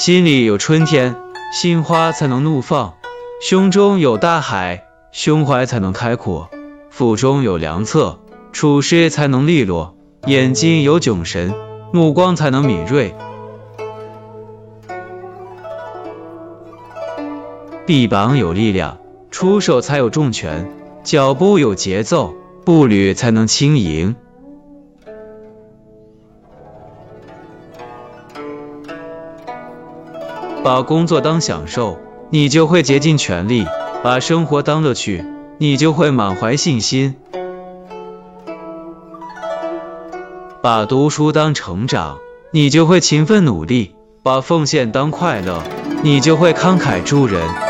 心里有春天，心花才能怒放；胸中有大海，胸怀才能开阔；腹中有良策，处事才能利落；眼睛有炯神，目光才能敏锐；臂膀有力量，出手才有重拳；脚步有节奏，步履才能轻盈。把工作当享受，你就会竭尽全力；把生活当乐趣，你就会满怀信心；把读书当成长，你就会勤奋努力；把奉献当快乐，你就会慷慨助人。